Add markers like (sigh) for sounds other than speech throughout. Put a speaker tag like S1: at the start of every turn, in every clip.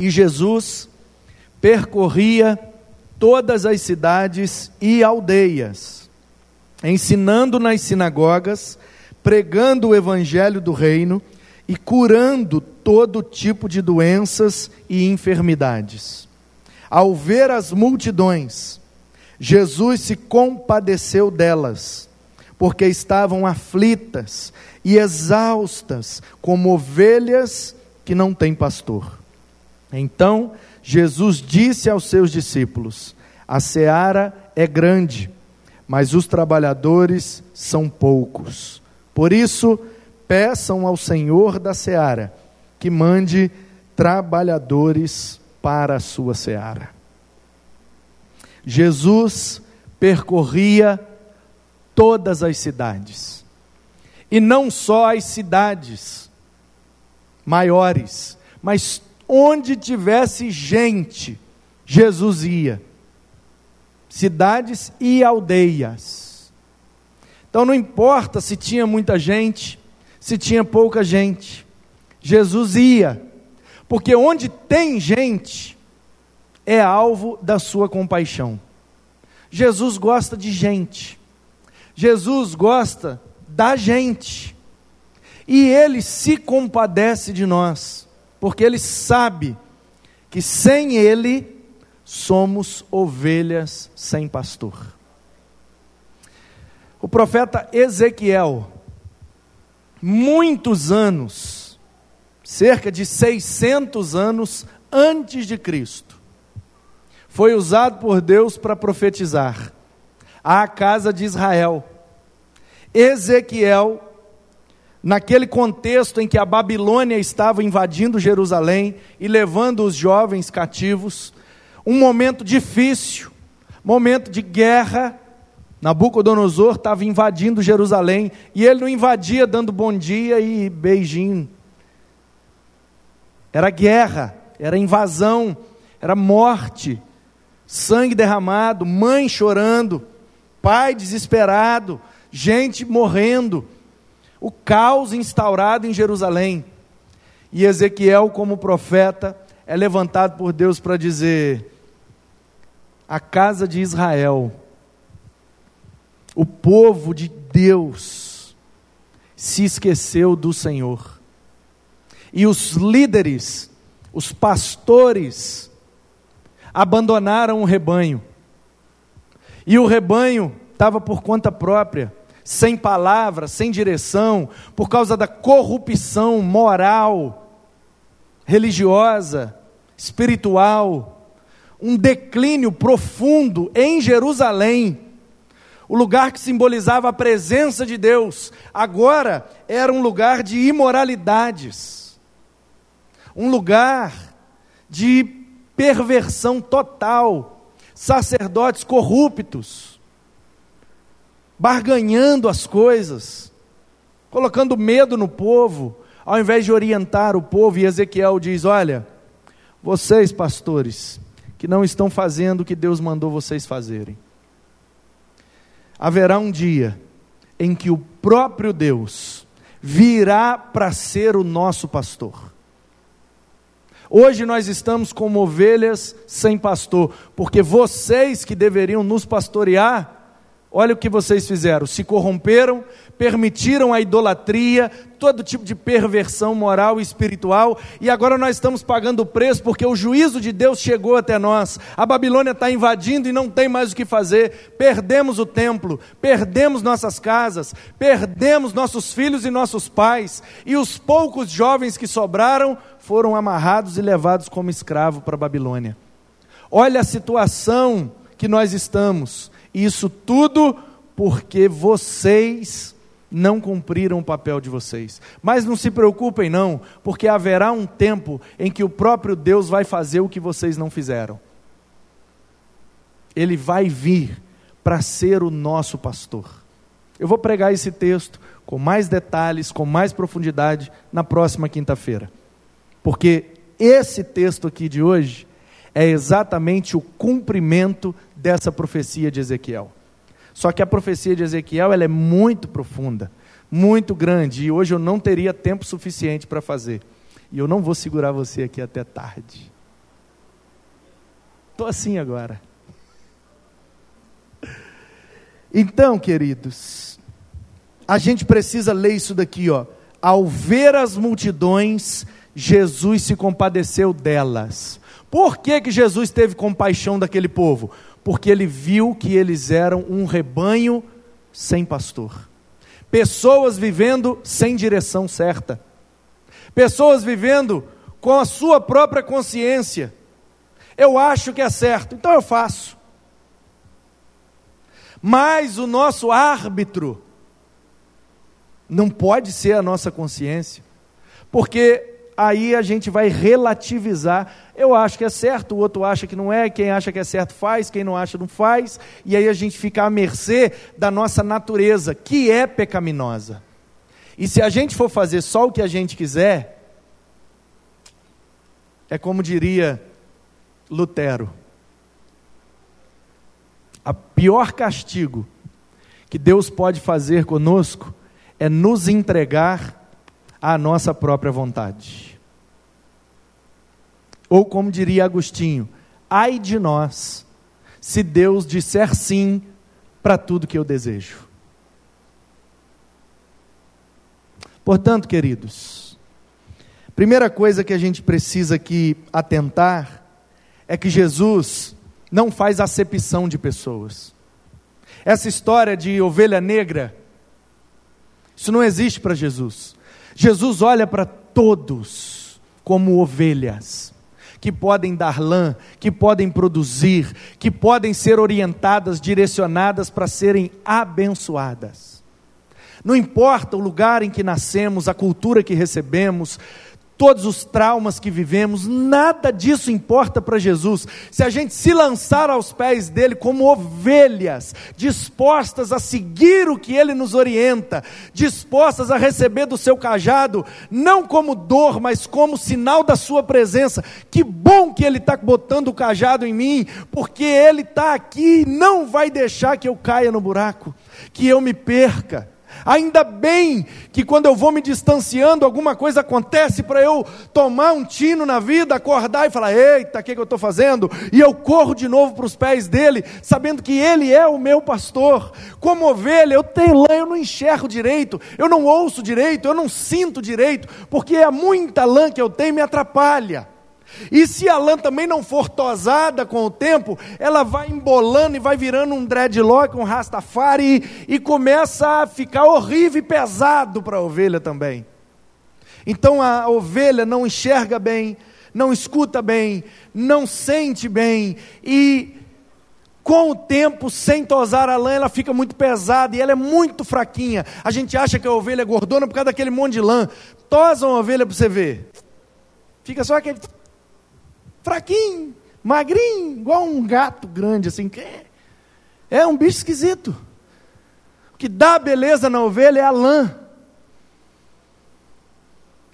S1: E Jesus percorria todas as cidades e aldeias, ensinando nas sinagogas, pregando o evangelho do reino e curando todo tipo de doenças e enfermidades. Ao ver as multidões, Jesus se compadeceu delas, porque estavam aflitas e exaustas, como ovelhas que não têm pastor. Então Jesus disse aos seus discípulos: A seara é grande, mas os trabalhadores são poucos. Por isso, peçam ao Senhor da seara que mande trabalhadores para a sua seara. Jesus percorria todas as cidades, e não só as cidades maiores, mas onde tivesse gente, Jesus ia. Cidades e aldeias. Então não importa se tinha muita gente, se tinha pouca gente. Jesus ia, porque onde tem gente, é alvo da sua compaixão. Jesus gosta de gente, Jesus gosta da gente, e ele se compadece de nós, porque ele sabe que sem ele somos ovelhas sem pastor. O profeta Ezequiel, muitos anos, cerca de 600 anos antes de Cristo, foi usado por Deus para profetizar à casa de Israel. Ezequiel, naquele contexto em que a Babilônia estava invadindo Jerusalém e levando os jovens cativos, um momento difícil, momento de guerra, Nabucodonosor estava invadindo Jerusalém e ele não invadia dando bom dia e beijinho. Era guerra, era invasão, era morte, sangue derramado, mãe chorando, pai desesperado, gente morrendo, o caos instaurado em Jerusalém. E Ezequiel, como profeta, é levantado por Deus para dizer: a casa de Israel o povo de Deus se esqueceu do Senhor. E os líderes, os pastores, abandonaram o rebanho. E o rebanho estava por conta própria, sem palavra, sem direção, por causa da corrupção moral, religiosa, espiritual, um declínio profundo em Jerusalém. O lugar que simbolizava a presença de Deus, agora era um lugar de imoralidades, um lugar de perversão total, sacerdotes corruptos, barganhando as coisas, colocando medo no povo, ao invés de orientar o povo, e Ezequiel diz: Olha, vocês, pastores, que não estão fazendo o que Deus mandou vocês fazerem haverá um dia em que o próprio Deus virá para ser o nosso pastor. Hoje nós estamos como ovelhas sem pastor, porque vocês que deveriam nos pastorear, olha o que vocês fizeram: se corromperam, permitiram a idolatria, todo tipo de perversão moral e espiritual, e agora nós estamos pagando o preço porque o juízo de Deus chegou até nós. A Babilônia está invadindo e não tem mais o que fazer. Perdemos o templo, perdemos nossas casas, perdemos nossos filhos e nossos pais, e os poucos jovens que sobraram foram amarrados e levados como escravo para a Babilônia. Olha a situação que nós estamos, isso tudo porque vocês não cumpriram o papel de vocês. Mas não se preocupem, não, porque haverá um tempo em que o próprio Deus vai fazer o que vocês não fizeram. Ele vai vir para ser o nosso pastor. Eu vou pregar esse texto com mais detalhes, com mais profundidade, na próxima quinta-feira. Porque esse texto aqui de hoje é exatamente o cumprimento dessa profecia de Ezequiel. Só que a profecia de Ezequiel ela é muito profunda, muito grande, e hoje eu não teria tempo suficiente para fazer. E eu não vou segurar você aqui até tarde. estou assim agora. Então, queridos, a gente precisa ler isso daqui, ó. Ao ver as multidões, Jesus se compadeceu delas. Por que, que Jesus teve compaixão daquele povo? Porque ele viu que eles eram um rebanho sem pastor. Pessoas vivendo sem direção certa. Pessoas vivendo com a sua própria consciência. Eu acho que é certo, então eu faço. Mas o nosso árbitro não pode ser a nossa consciência, porque aí a gente vai relativizar. Eu acho que é certo, o outro acha que não é, quem acha que é certo faz, quem não acha não faz, e aí a gente fica à mercê da nossa natureza, que é pecaminosa. E se a gente for fazer só o que a gente quiser, é como diria Lutero: a pior castigo que Deus pode fazer conosco é nos entregar à nossa própria vontade. Ou como diria Agostinho, ai de nós, se Deus disser sim para tudo que eu desejo. Portanto, queridos, primeira coisa que a gente precisa aqui atentar é que Jesus não faz acepção de pessoas. Essa história de ovelha negra, isso não existe para Jesus. Jesus olha para todos como ovelhas, que podem dar lã, que podem produzir, que podem ser orientadas, direcionadas para serem abençoadas. Não importa o lugar em que nascemos, a cultura que recebemos, todos os traumas que vivemos, nada disso importa para Jesus. Se a gente se lançar aos pés dele como ovelhas, dispostas a seguir o que ele nos orienta, dispostas a receber do seu cajado, não como dor, mas como sinal da sua presença. Que bom que ele está botando o cajado em mim, porque ele está aqui e não vai deixar que eu caia no buraco, que eu me perca. Ainda bem que quando eu vou me distanciando, alguma coisa acontece para eu tomar um tino na vida, acordar e falar: eita, o que, que eu estou fazendo? E eu corro de novo para os pés dele, sabendo que ele é o meu pastor. Como ovelha, eu tenho lã, eu não enxergo direito, eu não ouço direito, eu não sinto direito, porque é muita lã que eu tenho me atrapalha. E se a lã também não for tosada com o tempo, ela vai embolando e vai virando um dreadlock, um rastafari, e, começa a ficar horrível e pesado para a ovelha também. Então a ovelha não enxerga bem, não escuta bem, não sente bem, e com o tempo, sem tosar a lã, ela fica muito pesada e ela é muito fraquinha. A gente acha que a ovelha é gordona por causa daquele monte de lã. Tosa uma ovelha para você ver. Fica só aquele fraquinho, magrinho, igual um gato grande, assim. É um bicho esquisito. O que dá beleza na ovelha é a lã.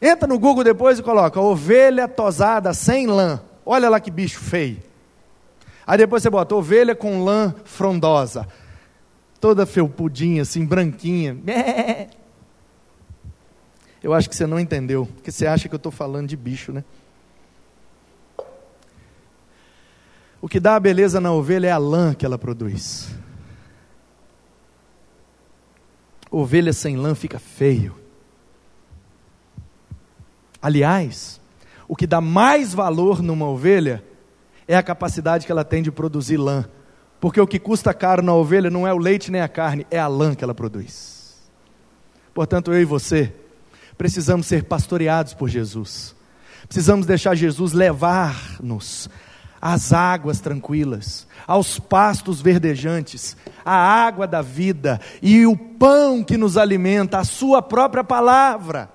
S1: Entra no Google depois e coloca ovelha tosada sem lã. Olha lá que bicho feio. Aí depois você bota ovelha com lã frondosa. Toda felpudinha, assim, branquinha. (laughs) Eu acho que você não entendeu, porque você acha que eu estou falando de bicho, né? O que dá a beleza na ovelha é a lã que ela produz. Ovelha sem lã fica feio. Aliás, o que dá mais valor numa ovelha é a capacidade que ela tem de produzir lã. Porque o que custa caro na ovelha não é o leite nem a carne, é a lã que ela produz. Portanto, eu e você precisamos ser pastoreados por Jesus. Precisamos deixar Jesus levar-nos às águas tranquilas, aos pastos verdejantes, à água da vida e o pão que nos alimenta, a Sua própria palavra.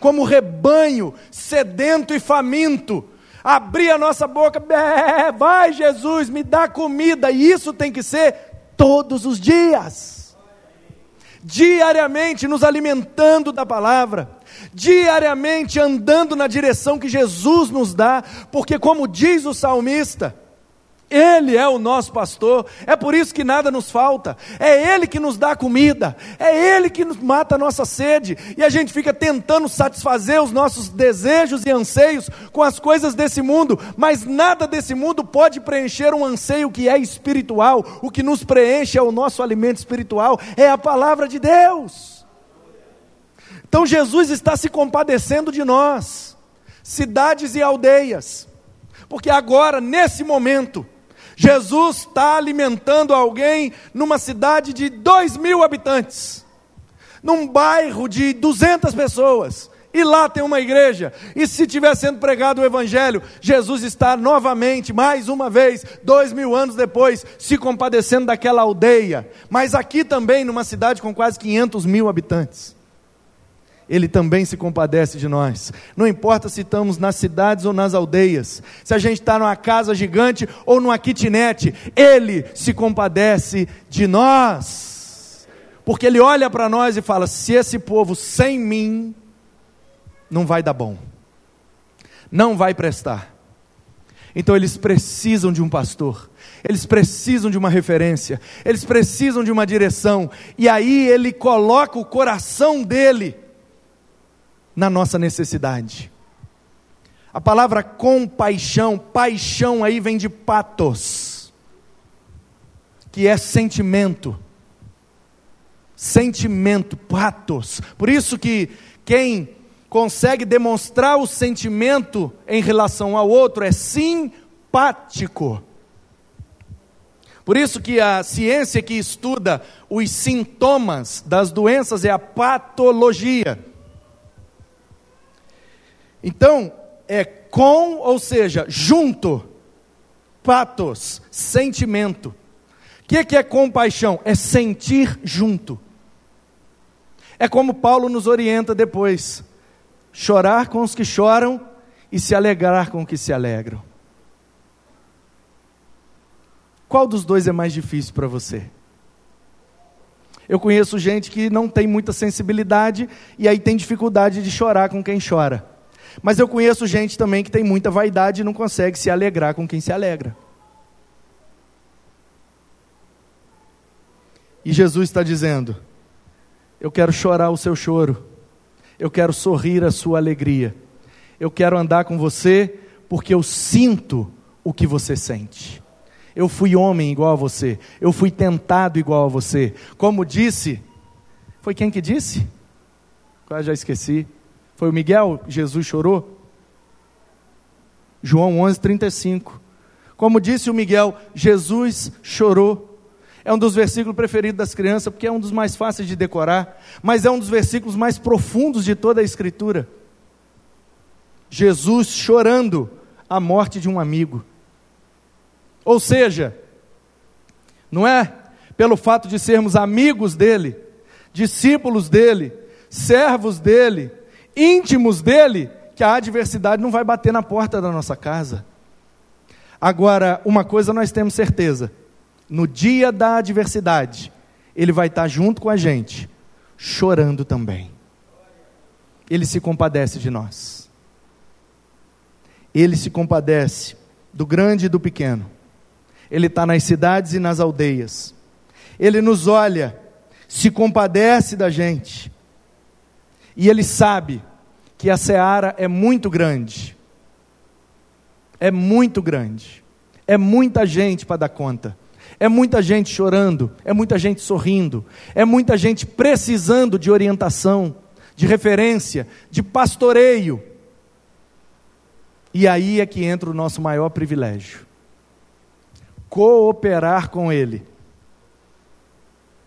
S1: Como rebanho sedento e faminto, abrir a nossa boca, vai Jesus, me dá comida, e isso tem que ser todos os dias, diariamente nos alimentando da palavra diariamente andando na direção que Jesus nos dá, porque, como diz o salmista, Ele é o nosso pastor, é por isso que nada nos falta, é Ele que nos dá comida, é Ele que nos mata a nossa sede, e a gente fica tentando satisfazer os nossos desejos e anseios com as coisas desse mundo, mas nada desse mundo pode preencher um anseio que é espiritual, o que nos preenche é o nosso alimento espiritual, é a palavra de Deus. Então Jesus está se compadecendo de nós, cidades e aldeias, porque agora, nesse momento, Jesus está alimentando alguém numa cidade de dois mil habitantes, num bairro de 200 pessoas, e lá tem uma igreja, e se estiver sendo pregado o Evangelho, Jesus está novamente, mais uma vez, dois mil anos depois, se compadecendo daquela aldeia, mas aqui também, numa cidade com quase 500 mil habitantes. Ele também se compadece de nós. Não importa se estamos nas cidades ou nas aldeias, se a gente está numa casa gigante ou numa kitnet, Ele se compadece de nós. Porque Ele olha para nós e fala: se esse povo sem mim, não vai dar bom, não vai prestar. Então eles precisam de um pastor, eles precisam de uma referência, eles precisam de uma direção, e aí ele coloca o coração dele na nossa necessidade. A palavra compaixão, paixão aí vem de patos, que é sentimento. Sentimento, patos. Por isso que quem consegue demonstrar o sentimento em relação ao outro é simpático. Por isso que a ciência que estuda os sintomas das doenças é a patologia. Então, é com, ou seja, junto, patos, sentimento. O que, que é compaixão? É sentir junto. É como Paulo nos orienta depois: chorar com os que choram e se alegrar com os que se alegram. Qual dos dois é mais difícil para você? Eu conheço gente que não tem muita sensibilidade e aí tem dificuldade de chorar com quem chora. Mas eu conheço gente também que tem muita vaidade e não consegue se alegrar com quem se alegra. E Jesus está dizendo: Eu quero chorar o seu choro, eu quero sorrir a sua alegria, eu quero andar com você porque eu sinto o que você sente. Eu fui homem igual a você, eu fui tentado igual a você. Como disse, foi quem que disse? Quase já esqueci. Foi o Miguel? Jesus chorou? João 11, 35. Como disse o Miguel, Jesus chorou. É um dos versículos preferidos das crianças, porque é um dos mais fáceis de decorar, mas é um dos versículos mais profundos de toda a Escritura. Jesus chorando a morte de um amigo. Ou seja, não é pelo fato de sermos amigos dele, discípulos dele, servos dele, íntimos dele, que a adversidade não vai bater na porta da nossa casa. Agora, uma coisa nós temos certeza: no dia da adversidade, ele vai estar junto com a gente, chorando também. Ele se compadece de nós. Ele se compadece do grande e do pequeno. Ele está nas cidades e nas aldeias. Ele nos olha, se compadece da gente. E ele sabe que a seara é muito grande. É muito grande. É muita gente para dar conta. É muita gente chorando, é muita gente sorrindo, é muita gente precisando de orientação, de referência, de pastoreio. E aí é que entra o nosso maior privilégio: cooperar com Ele,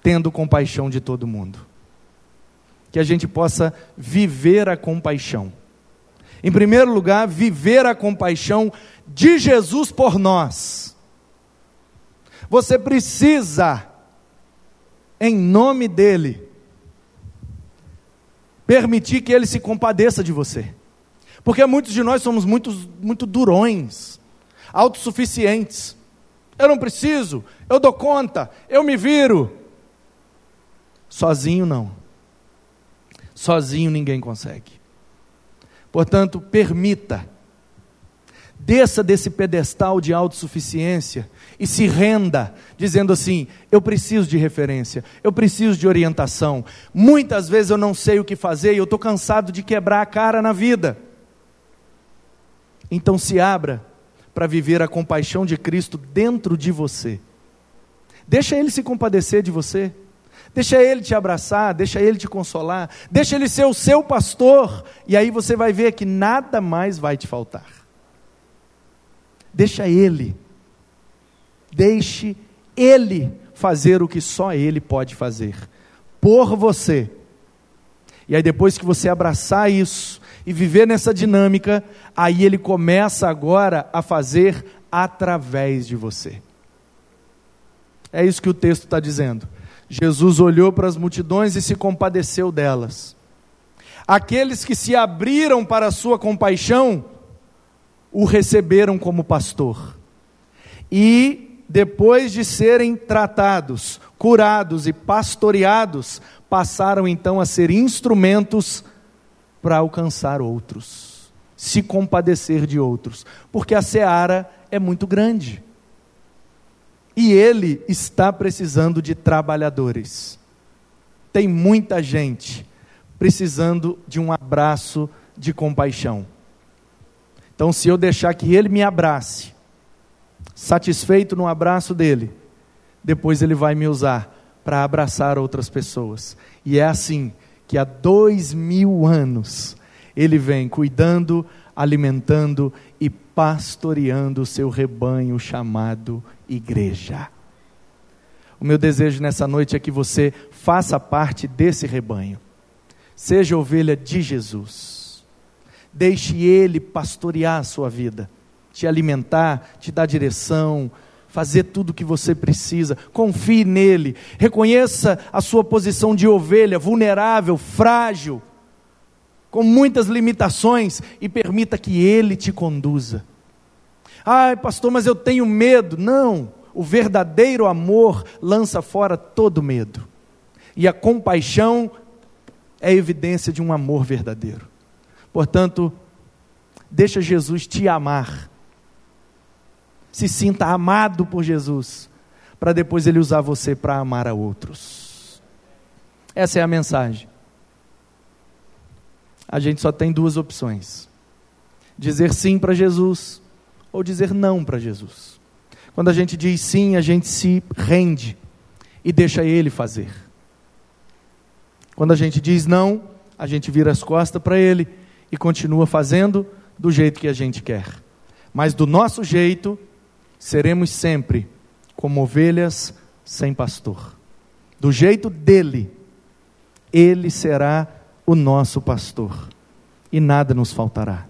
S1: tendo compaixão de todo mundo que a gente possa viver a compaixão. Em primeiro lugar, viver a compaixão de Jesus por nós. Você precisa, em nome dEle, permitir que Ele se compadeça de você. Porque muitos de nós somos muito, muito durões, autossuficientes. Eu não preciso, eu dou conta, eu me viro. Sozinho não. Sozinho ninguém consegue. Portanto, permita. Desça desse pedestal de autossuficiência e se renda, dizendo assim: eu preciso de referência, eu preciso de orientação. Muitas vezes eu não sei o que fazer e eu estou cansado de quebrar a cara na vida. Então se abra para viver a compaixão de Cristo dentro de você. Deixa Ele se compadecer de você. Deixa Ele te abraçar, deixa Ele te consolar, deixa Ele ser o seu pastor, e aí você vai ver que nada mais vai te faltar. Deixa Ele, deixe Ele fazer o que só Ele pode fazer, por você. E aí, depois que você abraçar isso e viver nessa dinâmica, aí Ele começa agora a fazer através de você. É isso que o texto está dizendo. Jesus olhou para as multidões e se compadeceu delas. Aqueles que se abriram para a sua compaixão, o receberam como pastor. E, depois de serem tratados, curados e pastoreados, passaram então a ser instrumentos para alcançar outros, se compadecer de outros, porque a seara é muito grande. E ele está precisando de trabalhadores. Tem muita gente precisando de um abraço de compaixão. Então, se eu deixar que ele me abrace, satisfeito no abraço dele, depois ele vai me usar para abraçar outras pessoas. E é assim que há dois mil anos ele vem cuidando, alimentando e pastoreando o seu rebanho chamado igreja. O meu desejo nessa noite é que você faça parte desse rebanho. Seja ovelha de Jesus. Deixe Ele pastorear a sua vida, te alimentar, te dar direção, fazer tudo o que você precisa. Confie nele. Reconheça a sua posição de ovelha, vulnerável, frágil com muitas limitações, e permita que Ele te conduza. Ai, pastor, mas eu tenho medo. Não, o verdadeiro amor lança fora todo medo, e a compaixão é evidência de um amor verdadeiro. Portanto, deixa Jesus te amar. Se sinta amado por Jesus, para depois ele usar você para amar a outros. Essa é a mensagem a gente só tem duas opções: dizer sim para Jesus ou dizer não para Jesus. Quando a gente diz sim, a gente se rende e deixa Ele fazer. Quando a gente diz não, a gente vira as costas para Ele e continua fazendo do jeito que a gente quer. Mas do nosso jeito, seremos sempre como ovelhas sem pastor. Do jeito dele, Ele será o nosso pastor, e nada nos faltará.